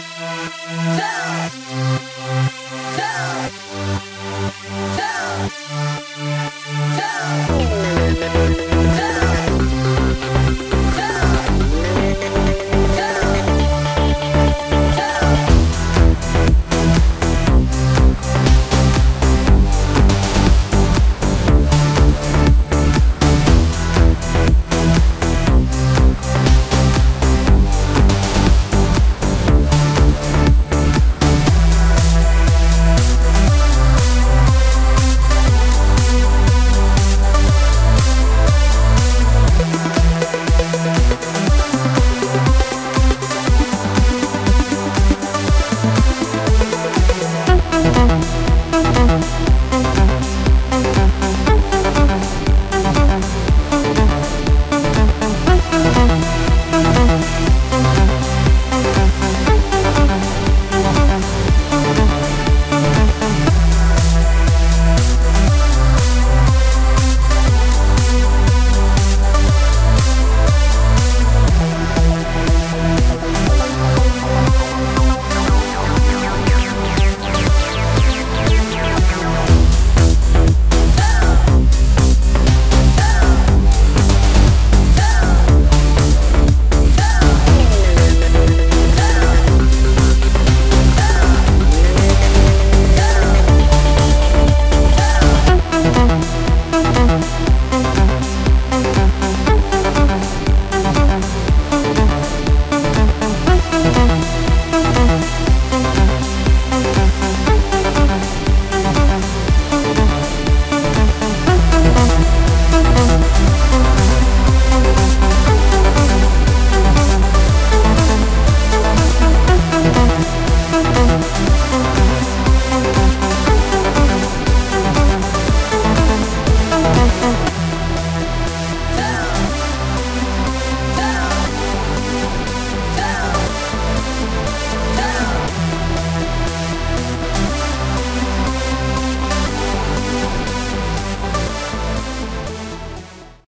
Down.